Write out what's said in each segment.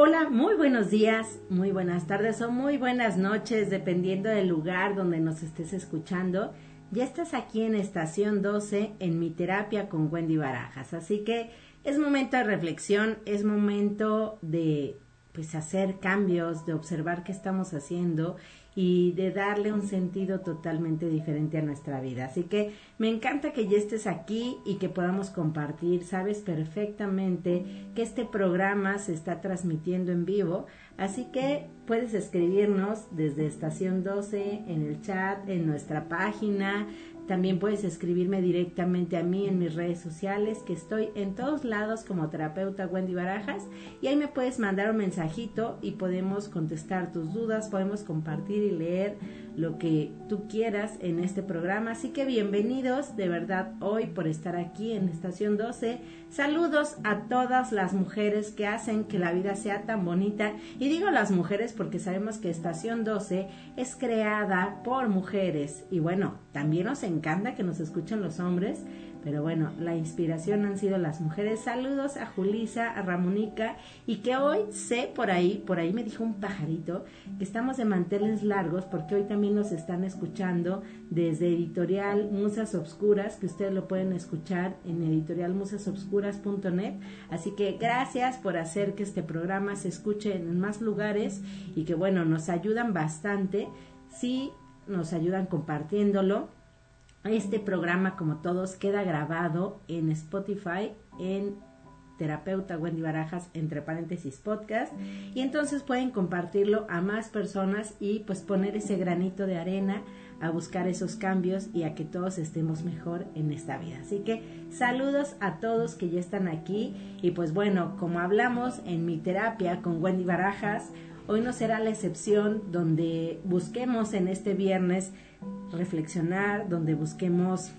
Hola, muy buenos días, muy buenas tardes o muy buenas noches, dependiendo del lugar donde nos estés escuchando. Ya estás aquí en Estación 12 en mi terapia con Wendy Barajas, así que es momento de reflexión, es momento de pues hacer cambios, de observar qué estamos haciendo y de darle un sentido totalmente diferente a nuestra vida. Así que me encanta que ya estés aquí y que podamos compartir. Sabes perfectamente que este programa se está transmitiendo en vivo, así que puedes escribirnos desde estación 12 en el chat, en nuestra página, también puedes escribirme directamente a mí en mis redes sociales, que estoy en todos lados como terapeuta Wendy Barajas, y ahí me puedes mandar un mensajito y podemos contestar tus dudas, podemos compartir y leer lo que tú quieras en este programa. Así que bienvenidos de verdad hoy por estar aquí en Estación 12. Saludos a todas las mujeres que hacen que la vida sea tan bonita. Y digo las mujeres porque sabemos que Estación 12 es creada por mujeres. Y bueno, también nos encanta que nos escuchen los hombres pero bueno, la inspiración han sido las mujeres. Saludos a Julisa, a Ramonica y que hoy sé por ahí, por ahí me dijo un pajarito, que estamos de manteles largos porque hoy también nos están escuchando desde editorial Musas Obscuras, que ustedes lo pueden escuchar en editorialmusasobscuras.net. Así que gracias por hacer que este programa se escuche en más lugares y que bueno, nos ayudan bastante. Sí, nos ayudan compartiéndolo este programa, como todos, queda grabado en Spotify en terapeuta Wendy Barajas entre paréntesis podcast y entonces pueden compartirlo a más personas y pues poner ese granito de arena a buscar esos cambios y a que todos estemos mejor en esta vida. Así que saludos a todos que ya están aquí y pues bueno, como hablamos en mi terapia con Wendy Barajas, hoy no será la excepción donde busquemos en este viernes reflexionar, donde busquemos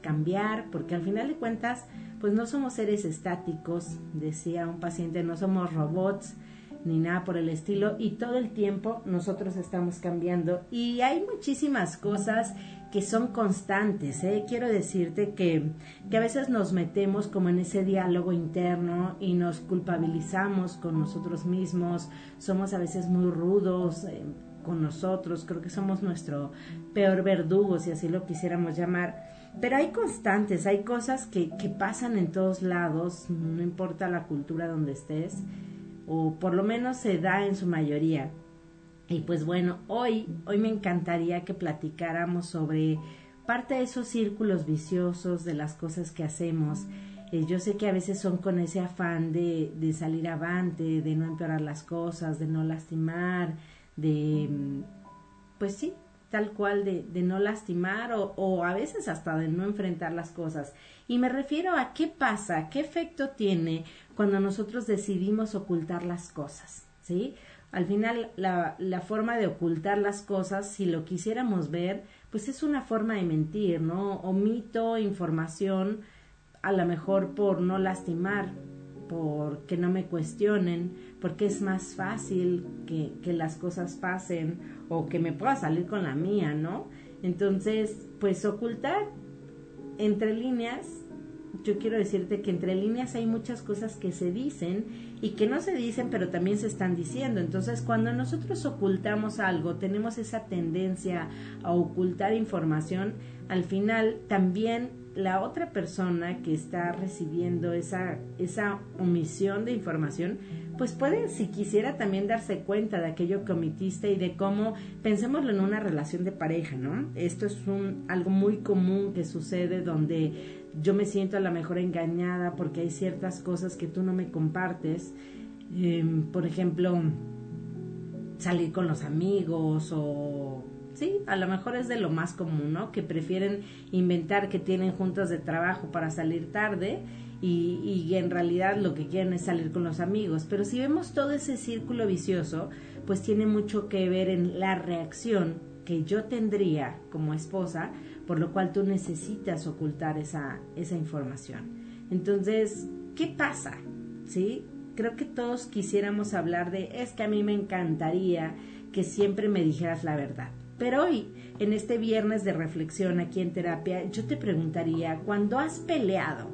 cambiar, porque al final de cuentas, pues no somos seres estáticos, decía un paciente, no somos robots ni nada por el estilo, y todo el tiempo nosotros estamos cambiando. Y hay muchísimas cosas que son constantes. ¿eh? Quiero decirte que, que a veces nos metemos como en ese diálogo interno y nos culpabilizamos con nosotros mismos, somos a veces muy rudos. Eh, con nosotros, creo que somos nuestro peor verdugo, si así lo quisiéramos llamar. Pero hay constantes, hay cosas que, que pasan en todos lados, no importa la cultura donde estés, o por lo menos se da en su mayoría. Y pues bueno, hoy, hoy me encantaría que platicáramos sobre parte de esos círculos viciosos de las cosas que hacemos. Eh, yo sé que a veces son con ese afán de, de salir avante, de no empeorar las cosas, de no lastimar, de, mm, pues sí, tal cual de, de no lastimar o, o, a veces hasta de no enfrentar las cosas. Y me refiero a qué pasa, qué efecto tiene cuando nosotros decidimos ocultar las cosas, ¿sí? Al final, la, la forma de ocultar las cosas, si lo quisiéramos ver, pues es una forma de mentir, ¿no? Omito información, a lo mejor por no lastimar, por que no me cuestionen, porque es más fácil que, que las cosas pasen o que me pueda salir con la mía, ¿no? Entonces, pues ocultar entre líneas, yo quiero decirte que entre líneas hay muchas cosas que se dicen y que no se dicen, pero también se están diciendo. Entonces, cuando nosotros ocultamos algo, tenemos esa tendencia a ocultar información, al final también la otra persona que está recibiendo esa, esa omisión de información, pues puede, si quisiera, también darse cuenta de aquello que omitiste y de cómo, pensémoslo en una relación de pareja, ¿no? Esto es un, algo muy común que sucede donde yo me siento a lo mejor engañada porque hay ciertas cosas que tú no me compartes. Em, por ejemplo, salir con los amigos o sí, a lo mejor es de lo más común, ¿no? Que prefieren inventar que tienen juntas de trabajo para salir tarde y, en realidad lo que quieren es salir con los amigos. Pero si vemos todo ese círculo vicioso, pues tiene mucho que ver en la reacción que yo tendría como esposa, por lo cual tú necesitas ocultar esa, esa información. Entonces, ¿qué pasa? ¿Sí? Creo que todos quisiéramos hablar de, es que a mí me encantaría que siempre me dijeras la verdad. Pero hoy, en este viernes de reflexión aquí en terapia, yo te preguntaría, cuando has peleado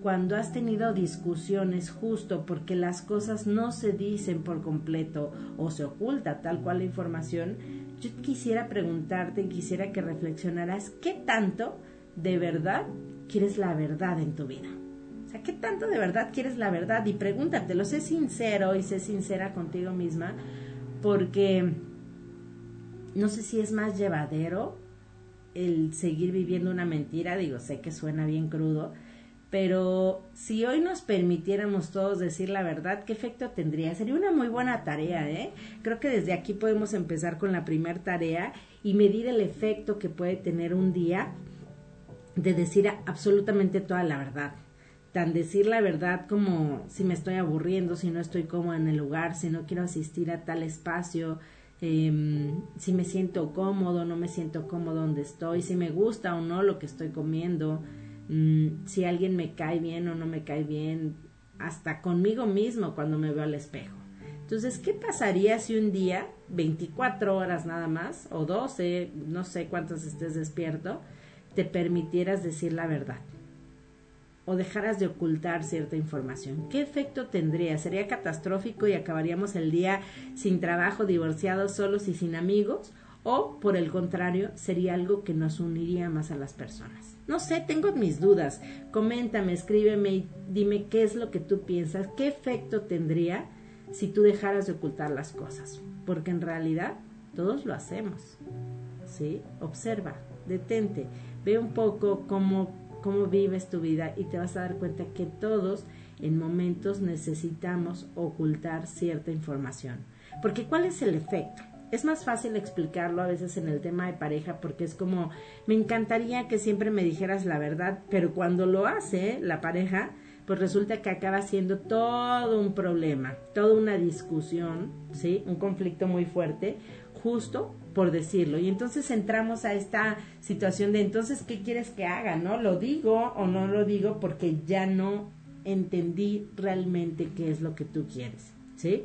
cuando has tenido discusiones justo porque las cosas no se dicen por completo o se oculta tal cual la información, yo quisiera preguntarte y quisiera que reflexionaras qué tanto de verdad quieres la verdad en tu vida. O sea, ¿qué tanto de verdad quieres la verdad? Y pregúntatelo, sé sincero y sé sincera contigo misma, porque no sé si es más llevadero el seguir viviendo una mentira, digo, sé que suena bien crudo, pero si hoy nos permitiéramos todos decir la verdad, ¿qué efecto tendría? Sería una muy buena tarea, ¿eh? Creo que desde aquí podemos empezar con la primera tarea y medir el efecto que puede tener un día de decir absolutamente toda la verdad. Tan decir la verdad como si me estoy aburriendo, si no estoy cómoda en el lugar, si no quiero asistir a tal espacio, Em, si me siento cómodo, no me siento cómodo donde estoy, si me gusta o no lo que estoy comiendo, mm, si alguien me cae bien o no me cae bien, hasta conmigo mismo cuando me veo al espejo. Entonces, ¿qué pasaría si un día, 24 horas nada más, o 12, no sé cuántas estés despierto, te permitieras decir la verdad? O dejaras de ocultar cierta información. ¿Qué efecto tendría? ¿Sería catastrófico y acabaríamos el día sin trabajo, divorciados, solos y sin amigos? ¿O, por el contrario, sería algo que nos uniría más a las personas? No sé, tengo mis dudas. Coméntame, escríbeme y dime qué es lo que tú piensas, qué efecto tendría si tú dejaras de ocultar las cosas. Porque en realidad todos lo hacemos. ¿Sí? Observa, detente, ve un poco cómo cómo vives tu vida y te vas a dar cuenta que todos en momentos necesitamos ocultar cierta información. Porque ¿cuál es el efecto? Es más fácil explicarlo a veces en el tema de pareja porque es como, me encantaría que siempre me dijeras la verdad, pero cuando lo hace la pareja, pues resulta que acaba siendo todo un problema, toda una discusión, ¿sí? Un conflicto muy fuerte, justo por decirlo. Y entonces entramos a esta situación de entonces, ¿qué quieres que haga? ¿No? ¿Lo digo o no lo digo? Porque ya no entendí realmente qué es lo que tú quieres. ¿Sí?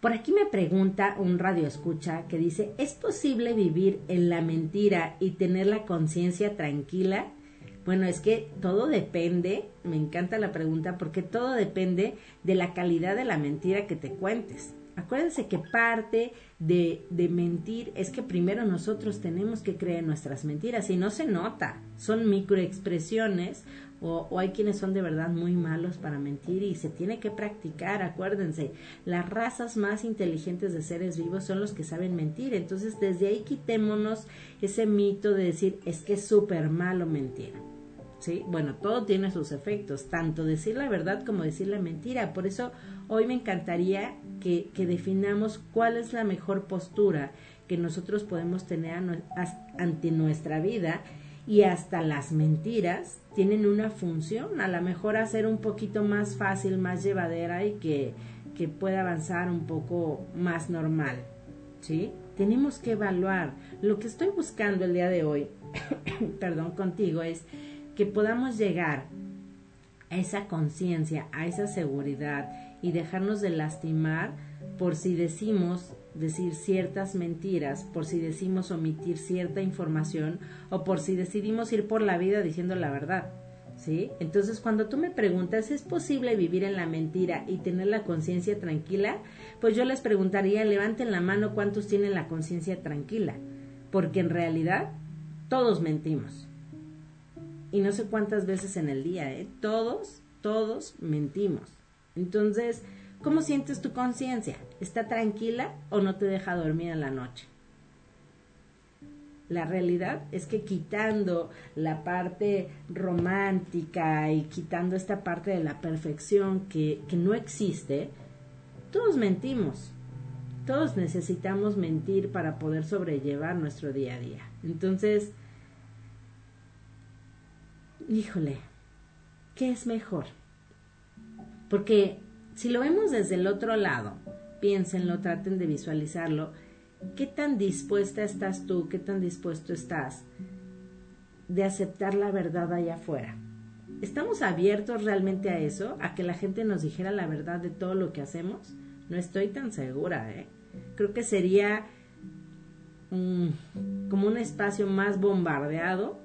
Por aquí me pregunta un radio escucha que dice, ¿es posible vivir en la mentira y tener la conciencia tranquila? Bueno, es que todo depende, me encanta la pregunta, porque todo depende de la calidad de la mentira que te cuentes. Acuérdense que parte de, de, mentir es que primero nosotros tenemos que creer nuestras mentiras y no se nota, son microexpresiones o, o hay quienes son de verdad muy malos para mentir y se tiene que practicar, acuérdense, las razas más inteligentes de seres vivos son los que saben mentir, entonces desde ahí quitémonos ese mito de decir es que es súper malo mentir. ¿Sí? Bueno, todo tiene sus efectos, tanto decir la verdad como decir la mentira. Por eso hoy me encantaría que, definamos cuál es la mejor postura que nosotros podemos tener ante nuestra vida y hasta las mentiras tienen una función, a lo mejor hacer un poquito más fácil, más llevadera y que, que pueda avanzar un poco más normal, ¿sí? Tenemos que evaluar. Lo que estoy buscando el día de hoy, perdón, contigo, es que podamos llegar a esa conciencia, a esa seguridad y dejarnos de lastimar por si decimos decir ciertas mentiras, por si decimos omitir cierta información o por si decidimos ir por la vida diciendo la verdad. ¿Sí? Entonces, cuando tú me preguntas, ¿es posible vivir en la mentira y tener la conciencia tranquila? Pues yo les preguntaría, levanten la mano cuántos tienen la conciencia tranquila, porque en realidad todos mentimos. Y no sé cuántas veces en el día, ¿eh? Todos, todos mentimos. Entonces, ¿cómo sientes tu conciencia? ¿Está tranquila o no te deja dormir en la noche? La realidad es que quitando la parte romántica y quitando esta parte de la perfección que, que no existe, todos mentimos. Todos necesitamos mentir para poder sobrellevar nuestro día a día. Entonces, híjole, ¿qué es mejor? Porque si lo vemos desde el otro lado, piénsenlo, traten de visualizarlo, ¿qué tan dispuesta estás tú, qué tan dispuesto estás de aceptar la verdad allá afuera? ¿Estamos abiertos realmente a eso? ¿A que la gente nos dijera la verdad de todo lo que hacemos? No estoy tan segura, ¿eh? Creo que sería como un espacio más bombardeado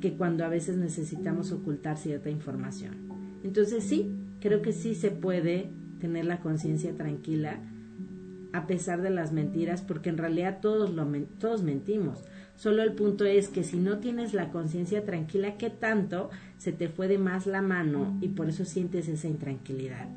que cuando a veces necesitamos ocultar cierta información. Entonces sí, creo que sí se puede tener la conciencia tranquila a pesar de las mentiras, porque en realidad todos, lo, todos mentimos. Solo el punto es que si no tienes la conciencia tranquila, ¿qué tanto se te fue de más la mano y por eso sientes esa intranquilidad?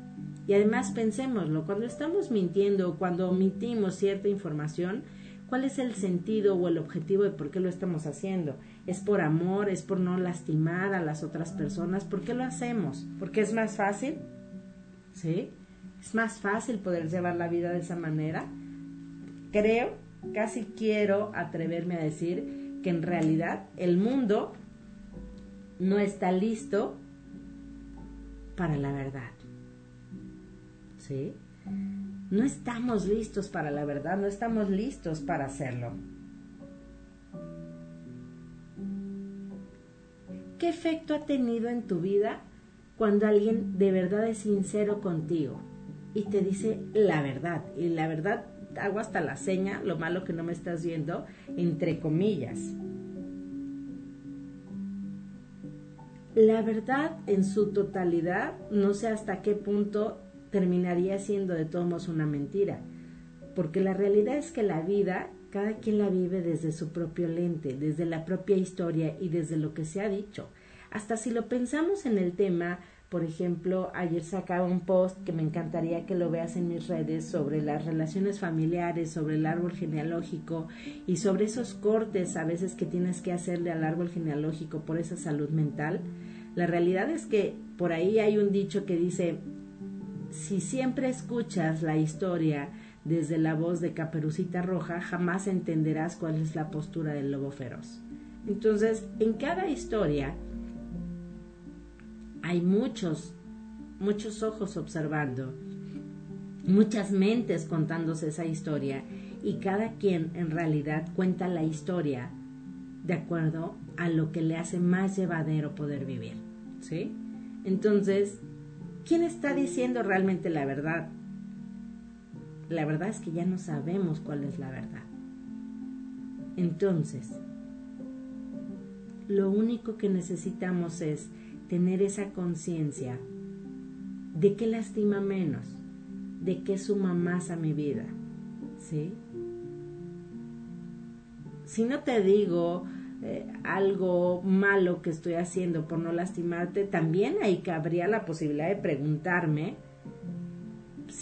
Y además pensémoslo, cuando estamos mintiendo o cuando omitimos cierta información, ¿cuál es el sentido o el objetivo de por qué lo estamos haciendo? ¿Es por amor? ¿Es por no lastimar a las otras personas? ¿Por qué lo hacemos? ¿Porque es más fácil? ¿Sí? Es más fácil poder llevar la vida de esa manera. Creo, casi quiero atreverme a decir que en realidad el mundo no está listo para la verdad. ¿Sí? No estamos listos para la verdad, no estamos listos para hacerlo. ¿Qué efecto ha tenido en tu vida cuando alguien de verdad es sincero contigo? y te dice la verdad. Y la verdad, hago hasta la seña, lo malo que no me estás viendo, entre comillas. La verdad en su totalidad, no sé hasta qué punto terminaría siendo de todos modos una mentira. Porque la realidad es que la vida, cada quien la vive desde su propio lente, desde la propia historia y desde lo que se ha dicho. Hasta si lo pensamos en el tema por ejemplo, ayer sacaba un post que me encantaría que lo veas en mis redes sobre las relaciones familiares, sobre el árbol genealógico y sobre esos cortes a veces que tienes que hacerle al árbol genealógico por esa salud mental. La realidad es que por ahí hay un dicho que dice, si siempre escuchas la historia desde la voz de Caperucita Roja, jamás entenderás cuál es la postura del lobo feroz. Entonces, en cada historia, hay muchos, muchos ojos observando, muchas mentes contándose esa historia y cada quien en realidad cuenta la historia de acuerdo a lo que le hace más llevadero poder vivir. ¿Sí? Entonces, ¿quién está diciendo realmente la verdad? La verdad es que ya no sabemos cuál es la verdad. Entonces, lo único que necesitamos es tener esa conciencia de qué lastima menos, de qué suma más a mi vida, ¿sí? Si no te digo eh, algo malo que estoy haciendo por no lastimarte, también ahí cabría la posibilidad de preguntarme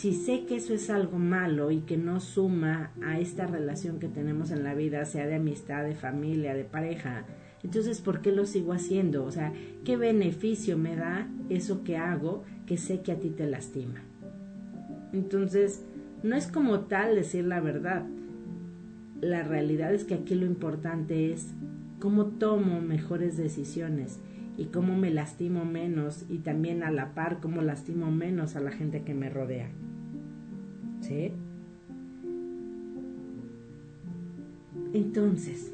si sé que eso es algo malo y que no suma a esta relación que tenemos en la vida, sea de amistad, de familia, de pareja, entonces, ¿por qué lo sigo haciendo? O sea, ¿qué beneficio me da eso que hago que sé que a ti te lastima? Entonces, no es como tal decir la verdad. La realidad es que aquí lo importante es cómo tomo mejores decisiones y cómo me lastimo menos y también a la par cómo lastimo menos a la gente que me rodea. Entonces,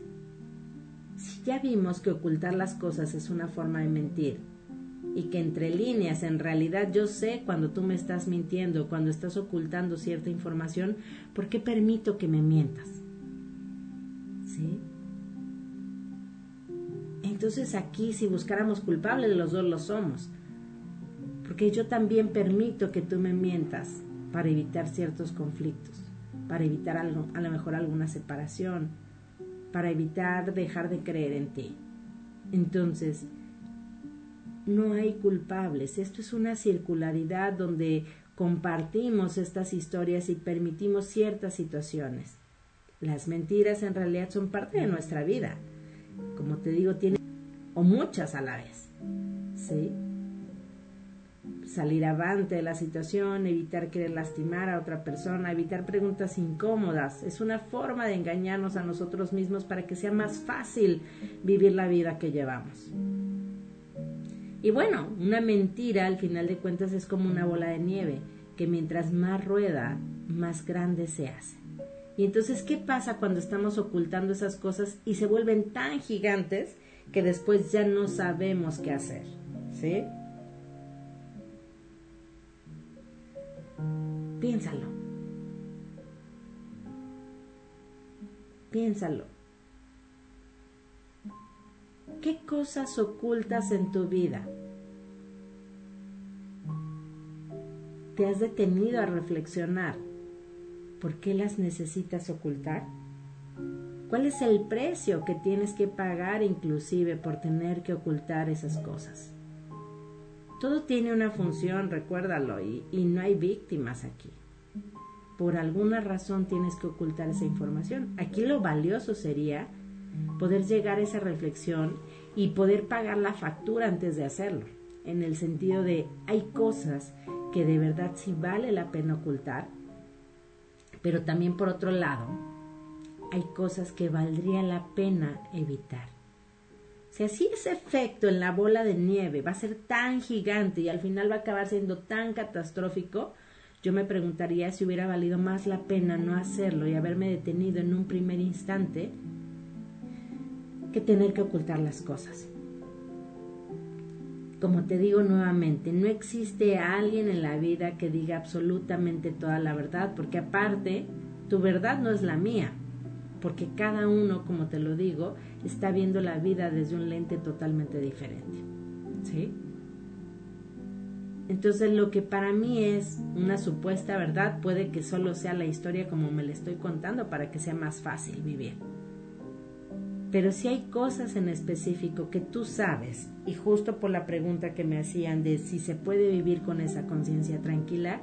ya vimos que ocultar las cosas es una forma de mentir y que entre líneas en realidad yo sé cuando tú me estás mintiendo, cuando estás ocultando cierta información, ¿por qué permito que me mientas? ¿Sí? Entonces aquí si buscáramos culpables los dos lo somos. Porque yo también permito que tú me mientas para evitar ciertos conflictos, para evitar algo, a lo mejor alguna separación, para evitar dejar de creer en ti. Entonces, no hay culpables. Esto es una circularidad donde compartimos estas historias y permitimos ciertas situaciones. Las mentiras en realidad son parte de nuestra vida. Como te digo, tienen o muchas a la vez. ¿Sí? Salir avante de la situación, evitar querer lastimar a otra persona, evitar preguntas incómodas. Es una forma de engañarnos a nosotros mismos para que sea más fácil vivir la vida que llevamos. Y bueno, una mentira al final de cuentas es como una bola de nieve, que mientras más rueda, más grande se hace. Y entonces, ¿qué pasa cuando estamos ocultando esas cosas y se vuelven tan gigantes que después ya no sabemos qué hacer? ¿Sí? Piénsalo. Piénsalo. ¿Qué cosas ocultas en tu vida? ¿Te has detenido a reflexionar? ¿Por qué las necesitas ocultar? ¿Cuál es el precio que tienes que pagar inclusive por tener que ocultar esas cosas? Todo tiene una función, recuérdalo, y, y no hay víctimas aquí. Por alguna razón tienes que ocultar esa información. Aquí lo valioso sería poder llegar a esa reflexión y poder pagar la factura antes de hacerlo. En el sentido de hay cosas que de verdad sí vale la pena ocultar, pero también por otro lado hay cosas que valdría la pena evitar. Si así ese efecto en la bola de nieve va a ser tan gigante y al final va a acabar siendo tan catastrófico, yo me preguntaría si hubiera valido más la pena no hacerlo y haberme detenido en un primer instante que tener que ocultar las cosas. Como te digo nuevamente, no existe alguien en la vida que diga absolutamente toda la verdad, porque aparte, tu verdad no es la mía, porque cada uno, como te lo digo, está viendo la vida desde un lente totalmente diferente. ¿Sí? Entonces lo que para mí es una supuesta verdad puede que solo sea la historia como me la estoy contando para que sea más fácil vivir. Pero si hay cosas en específico que tú sabes, y justo por la pregunta que me hacían de si se puede vivir con esa conciencia tranquila,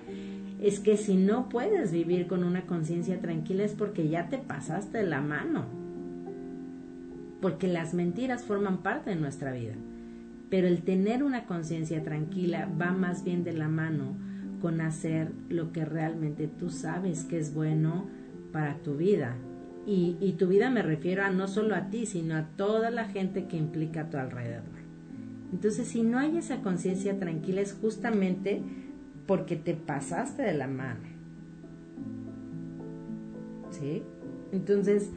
es que si no puedes vivir con una conciencia tranquila es porque ya te pasaste la mano. Porque las mentiras forman parte de nuestra vida. Pero el tener una conciencia tranquila va más bien de la mano con hacer lo que realmente tú sabes que es bueno para tu vida. Y, y tu vida me refiero a no solo a ti, sino a toda la gente que implica a tu alrededor. Entonces, si no hay esa conciencia tranquila, es justamente porque te pasaste de la mano. ¿Sí? Entonces,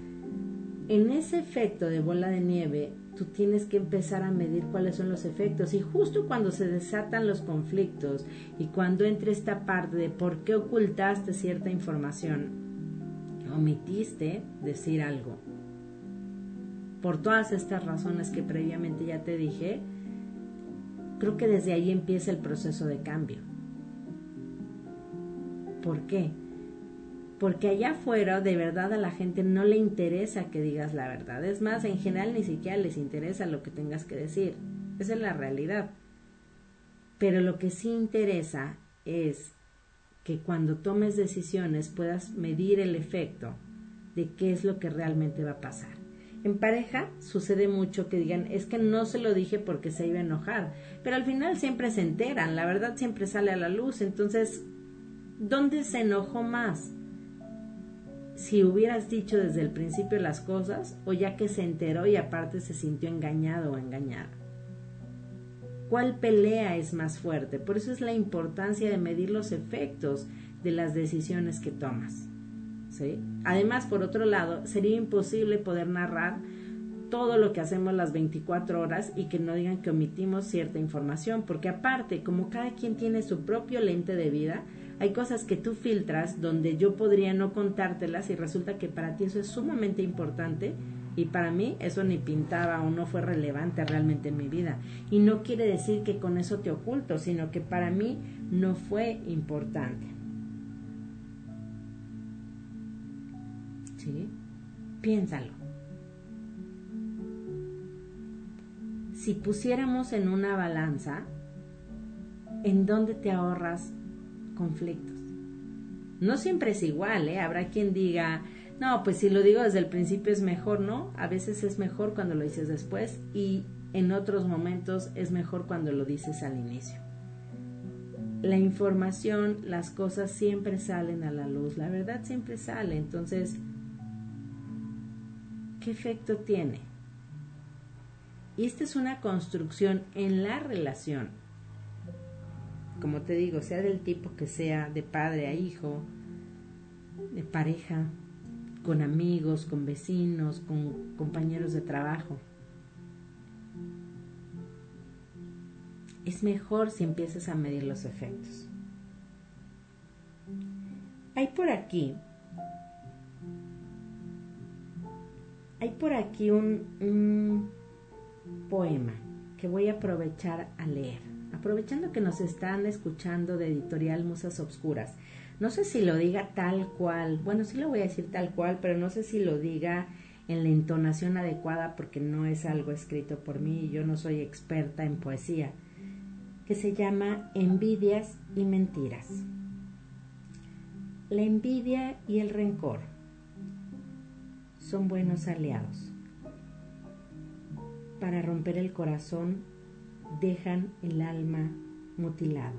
en ese efecto de bola de nieve, tú tienes que empezar a medir cuáles son los efectos. Y justo cuando se desatan los conflictos y cuando entre esta parte de por qué ocultaste cierta información, omitiste decir algo. Por todas estas razones que previamente ya te dije, creo que desde ahí empieza el proceso de cambio. ¿Por qué? Porque allá afuera de verdad a la gente no le interesa que digas la verdad. Es más, en general ni siquiera les interesa lo que tengas que decir. Esa es la realidad. Pero lo que sí interesa es que cuando tomes decisiones puedas medir el efecto de qué es lo que realmente va a pasar. En pareja sucede mucho que digan, es que no se lo dije porque se iba a enojar, pero al final siempre se enteran, la verdad siempre sale a la luz, entonces ¿dónde se enojó más? Si hubieras dicho desde el principio las cosas o ya que se enteró y aparte se sintió engañado o engañada. ¿Cuál pelea es más fuerte? Por eso es la importancia de medir los efectos de las decisiones que tomas. ¿sí? Además, por otro lado, sería imposible poder narrar todo lo que hacemos las 24 horas y que no digan que omitimos cierta información, porque aparte, como cada quien tiene su propio lente de vida, hay cosas que tú filtras donde yo podría no contártelas y resulta que para ti eso es sumamente importante y para mí eso ni pintaba o no fue relevante realmente en mi vida. Y no quiere decir que con eso te oculto, sino que para mí no fue importante. ¿Sí? Piénsalo. Si pusiéramos en una balanza, ¿en dónde te ahorras conflictos. No siempre es igual, ¿eh? Habrá quien diga, no, pues si lo digo desde el principio es mejor, ¿no? A veces es mejor cuando lo dices después y en otros momentos es mejor cuando lo dices al inicio. La información, las cosas siempre salen a la luz, la verdad siempre sale, entonces, ¿qué efecto tiene? Y esta es una construcción en la relación como te digo, sea del tipo que sea, de padre a hijo, de pareja, con amigos, con vecinos, con compañeros de trabajo. Es mejor si empiezas a medir los efectos. Hay por aquí, hay por aquí un, poema que voy a aprovechar a leer. Aprovechando que nos están escuchando de editorial Musas Obscuras. No sé si lo diga tal cual, bueno, sí lo voy a decir tal cual, pero no sé si lo diga en la entonación adecuada porque no es algo escrito por mí y yo no soy experta en poesía, que se llama Envidias y Mentiras. La envidia y el rencor son buenos aliados. Para romper el corazón dejan el alma mutilado.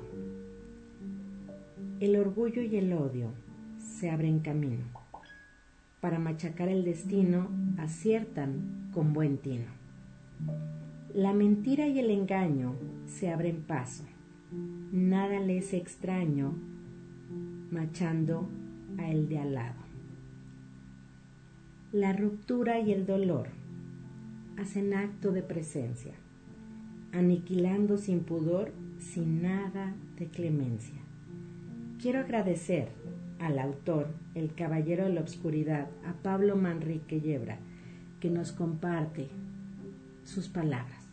El orgullo y el odio se abren camino. Para machacar el destino aciertan con buen tino. La mentira y el engaño se abren paso. Nada les extraño machando a el de al lado. La ruptura y el dolor hacen acto de presencia, aniquilando sin pudor, sin nada de clemencia. Quiero agradecer al autor, el caballero de la obscuridad, a Pablo Manrique Yebra, que nos comparte sus palabras.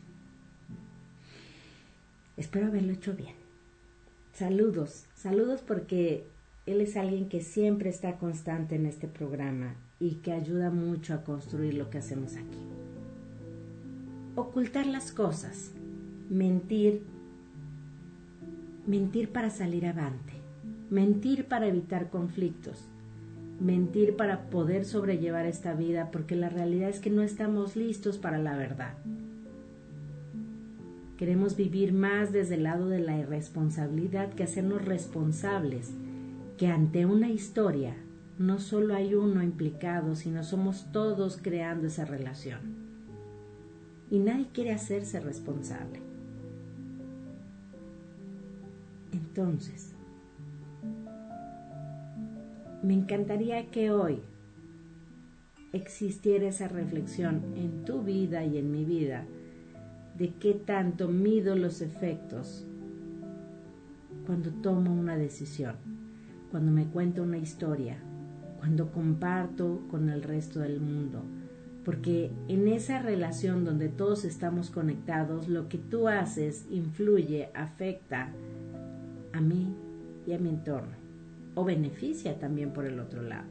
Espero haberlo hecho bien. Saludos, saludos porque él es alguien que siempre está constante en este programa y que ayuda mucho a construir lo que hacemos aquí. Ocultar las cosas, mentir, mentir para salir avante, mentir para evitar conflictos, mentir para poder sobrellevar esta vida porque la realidad es que no estamos listos para la verdad. Queremos vivir más desde el lado de la irresponsabilidad que hacernos responsables que ante una historia no solo hay uno implicado, sino somos todos creando esa relación. Y nadie quiere hacerse responsable. Entonces, me encantaría que hoy existiera esa reflexión en tu vida y en mi vida de qué tanto mido los efectos cuando tomo una decisión cuando me cuento una historia, cuando comparto con el resto del mundo. Porque en esa relación donde todos estamos conectados, lo que tú haces influye, afecta a mí y a mi entorno. O beneficia también por el otro lado.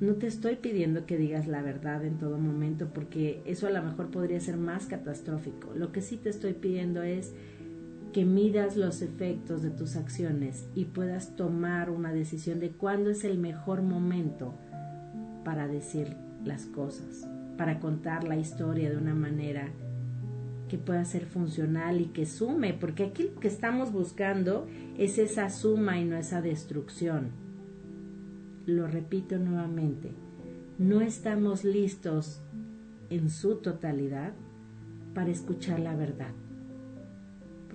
No te estoy pidiendo que digas la verdad en todo momento porque eso a lo mejor podría ser más catastrófico. Lo que sí te estoy pidiendo es que midas los efectos de tus acciones y puedas tomar una decisión de cuándo es el mejor momento para decir las cosas, para contar la historia de una manera que pueda ser funcional y que sume, porque aquí lo que estamos buscando es esa suma y no esa destrucción. Lo repito nuevamente, no estamos listos en su totalidad para escuchar la verdad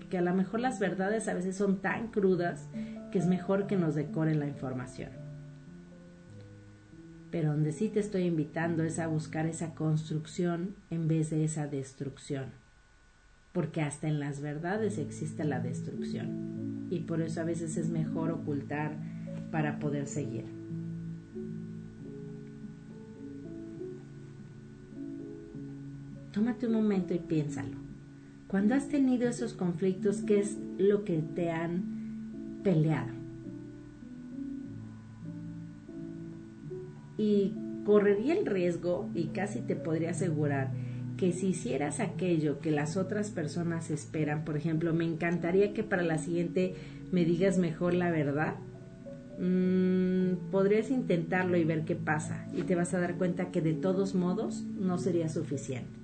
que a lo mejor las verdades a veces son tan crudas que es mejor que nos decoren la información. Pero donde sí te estoy invitando es a buscar esa construcción en vez de esa destrucción. Porque hasta en las verdades existe la destrucción. Y por eso a veces es mejor ocultar para poder seguir. Tómate un momento y piénsalo. Cuando has tenido esos conflictos, ¿qué es lo que te han peleado? Y correría el riesgo, y casi te podría asegurar, que si hicieras aquello que las otras personas esperan, por ejemplo, me encantaría que para la siguiente me digas mejor la verdad, mm, podrías intentarlo y ver qué pasa y te vas a dar cuenta que de todos modos no sería suficiente.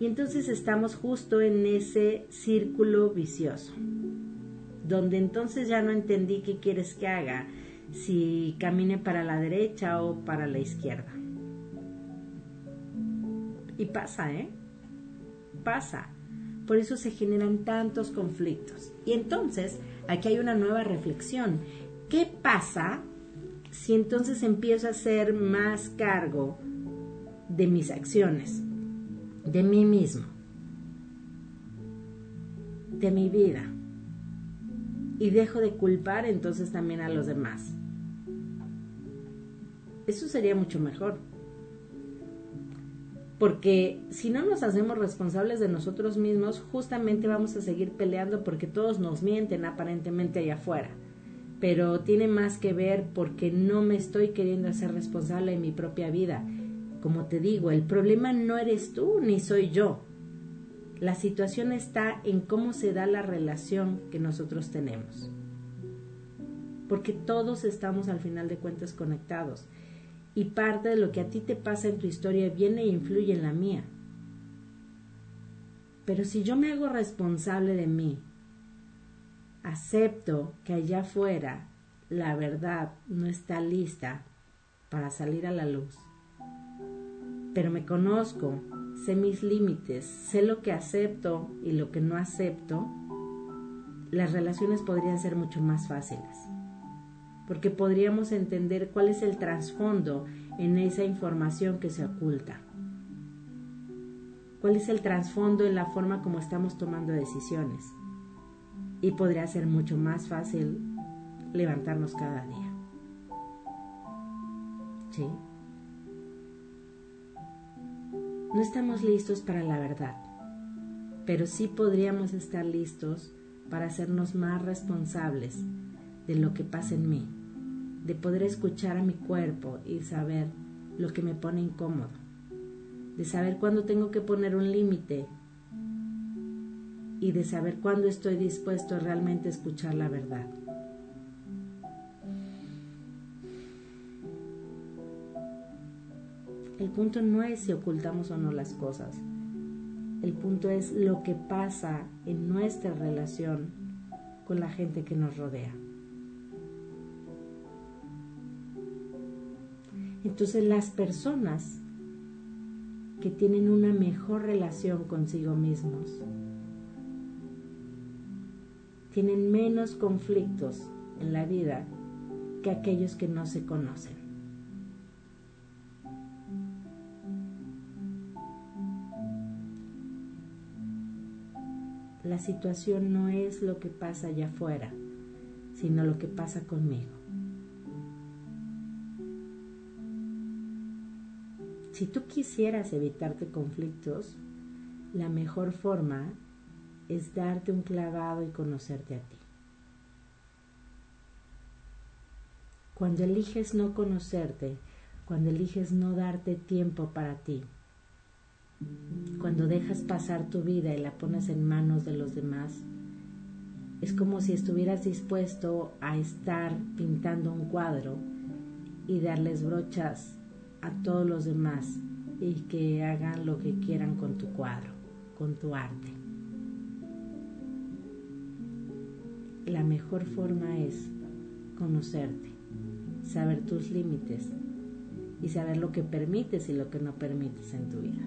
Y entonces estamos justo en ese círculo vicioso, donde entonces ya no entendí qué quieres que haga, si camine para la derecha o para la izquierda. Y pasa, ¿eh? Pasa. Por eso se generan tantos conflictos. Y entonces, aquí hay una nueva reflexión. ¿Qué pasa si entonces empiezo a hacer más cargo de mis acciones? de mí mismo, de mi vida. Y dejo de culpar entonces también a los demás. Eso sería mucho mejor. Porque si no nos hacemos responsables de nosotros mismos, justamente vamos a seguir peleando porque todos nos mienten aparentemente allá afuera. Pero tiene más que ver porque no me estoy queriendo hacer responsable de mi propia vida. Como te digo, el problema no eres tú ni soy yo. La situación está en cómo se da la relación que nosotros tenemos. Porque todos estamos al final de cuentas conectados y parte de lo que a ti te pasa en tu historia viene e influye en la mía. Pero si yo me hago responsable de mí, acepto que allá afuera la verdad no está lista para salir a la luz, pero me conozco, sé mis límites, sé lo que acepto y lo que no acepto, las relaciones podrían ser mucho más fáciles porque podríamos entender cuál es el trasfondo en esa información que se oculta. ¿Cuál es el trasfondo en la forma como estamos tomando decisiones? Y podría ser mucho más fácil levantarnos cada día. ¿Sí? No estamos listos para la verdad, pero sí podríamos estar listos para hacernos más responsables de lo que pasa en mí de poder escuchar a mi cuerpo y saber lo que me pone incómodo, de saber cuándo tengo que poner un límite y de saber cuándo estoy dispuesto a realmente escuchar la verdad. El punto no es si ocultamos o no las cosas. El punto es lo que pasa en nuestra relación con la gente que nos rodea. Entonces las personas que tienen una mejor relación consigo mismos tienen menos conflictos en la vida que aquellos que no se conocen. La situación no es lo que pasa allá afuera, sino lo que pasa conmigo. Si tú quisieras evitarte conflictos, la mejor forma es darte un clavado y conocerte a ti. Cuando eliges no conocerte, cuando eliges no darte tiempo para ti, cuando dejas pasar tu vida y la pones en manos de los demás, es como si estuvieras dispuesto a estar pintando un cuadro y darles brochas a todos los demás y que hagan lo que quieran con tu cuadro, con tu arte. La mejor forma es conocerte, saber tus límites y saber lo que permites y lo que no permites en tu vida.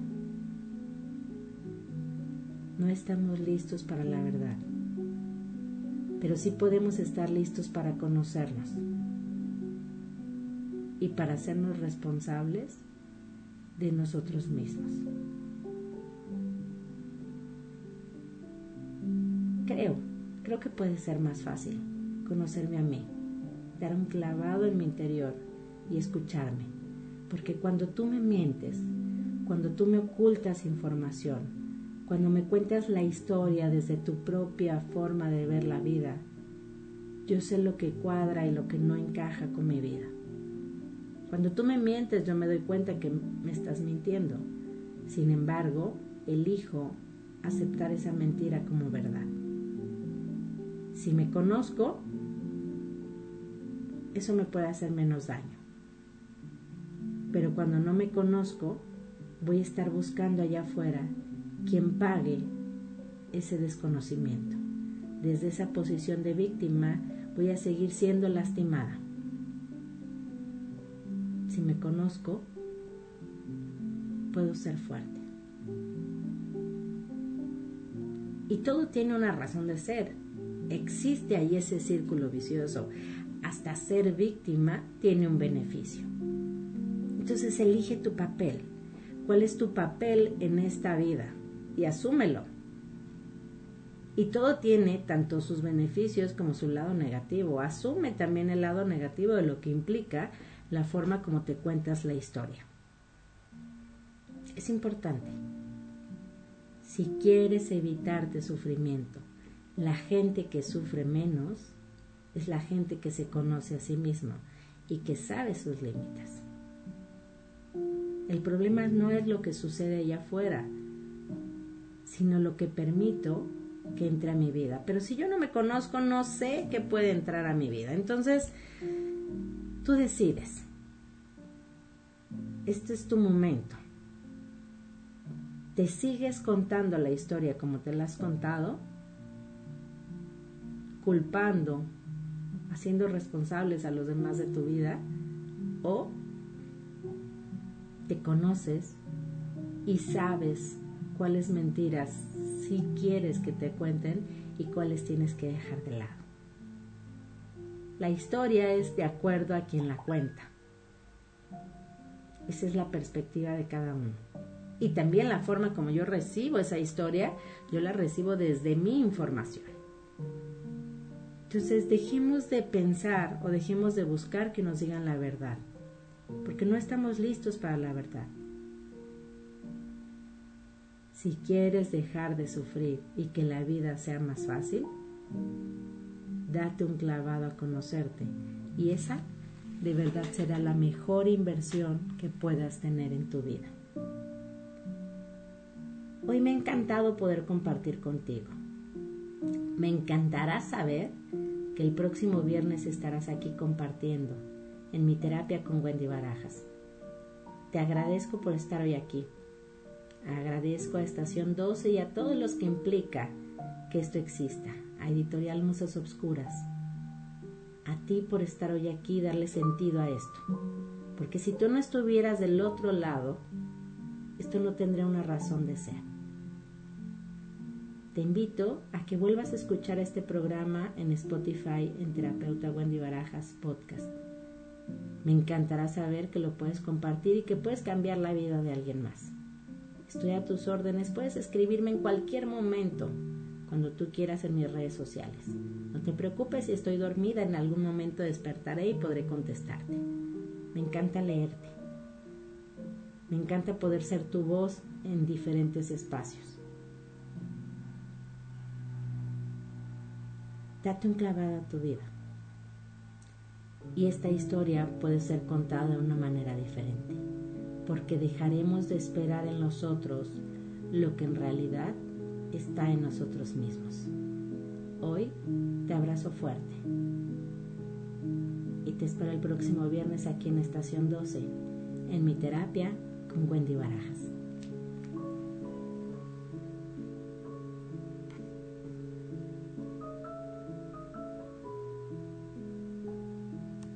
No estamos listos para la verdad, pero sí podemos estar listos para conocernos y para hacernos responsables de nosotros mismos. Creo, creo que puede ser más fácil conocerme a mí, dar un clavado en mi interior y escucharme, porque cuando tú me mientes, cuando tú me ocultas información, cuando me cuentas la historia desde tu propia forma de ver la vida, yo sé lo que cuadra y lo que no encaja con mi vida. Cuando tú me mientes, yo me doy cuenta que me estás mintiendo. Sin embargo, elijo aceptar esa mentira como verdad. Si me conozco, eso me puede hacer menos daño. Pero cuando no me conozco, voy a estar buscando allá afuera quien pague ese desconocimiento. Desde esa posición de víctima voy a seguir siendo lastimada si me conozco, puedo ser fuerte. Y todo tiene una razón de ser. Existe ahí ese círculo vicioso. Hasta ser víctima tiene un beneficio. Entonces elige tu papel. ¿Cuál es tu papel en esta vida? Y asúmelo. Y todo tiene tanto sus beneficios como su lado negativo. Asume también el lado negativo de lo que implica la forma como te cuentas la historia. Es importante. Si quieres evitarte sufrimiento, la gente que sufre menos es la gente que se conoce a sí misma y que sabe sus límites. El problema no es lo que sucede allá afuera, sino lo que permito que entre a mi vida. Pero si yo no me conozco, no sé qué puede entrar a mi vida. Entonces, tú decides. Este es tu momento. ¿Te sigues contando la historia como te la has contado? Culpando, haciendo responsables a los demás de tu vida. ¿O te conoces y sabes cuáles mentiras si quieres que te cuenten y cuáles tienes que dejar de lado. La historia es de acuerdo a quien la cuenta. Esa es la perspectiva de cada uno. Y también la forma como yo recibo esa historia, yo la recibo desde mi información. Entonces dejemos de pensar o dejemos de buscar que nos digan la verdad, porque no estamos listos para la verdad. Si quieres dejar de sufrir y que la vida sea más fácil, date un clavado a conocerte y esa de verdad será la mejor inversión que puedas tener en tu vida. Hoy me ha encantado poder compartir contigo. Me encantará saber que el próximo viernes estarás aquí compartiendo en mi terapia con Wendy Barajas. Te agradezco por estar hoy aquí Agradezco a Estación 12 y a todos los que implica que esto exista, a Editorial Musas Obscuras, a ti por estar hoy aquí y darle sentido a esto. Porque si tú no estuvieras del otro lado, esto no tendría una razón de ser. Te invito a que vuelvas a escuchar este programa en Spotify en Terapeuta Wendy Barajas Podcast. Me encantará saber que lo puedes compartir y que puedes cambiar la vida de alguien más. Estoy a tus órdenes. Puedes escribirme en cualquier momento, cuando tú quieras en mis redes sociales. No te preocupes si estoy dormida, en algún momento despertaré y podré contestarte. Me encanta leerte. Me encanta poder ser tu voz en diferentes espacios. Date un clavado a tu vida. Y esta historia puede ser contada de una manera diferente porque dejaremos de esperar en nosotros lo que en realidad está en nosotros mismos. Hoy te abrazo fuerte y te espero el próximo viernes aquí en Estación 12, en mi terapia con Wendy Barajas.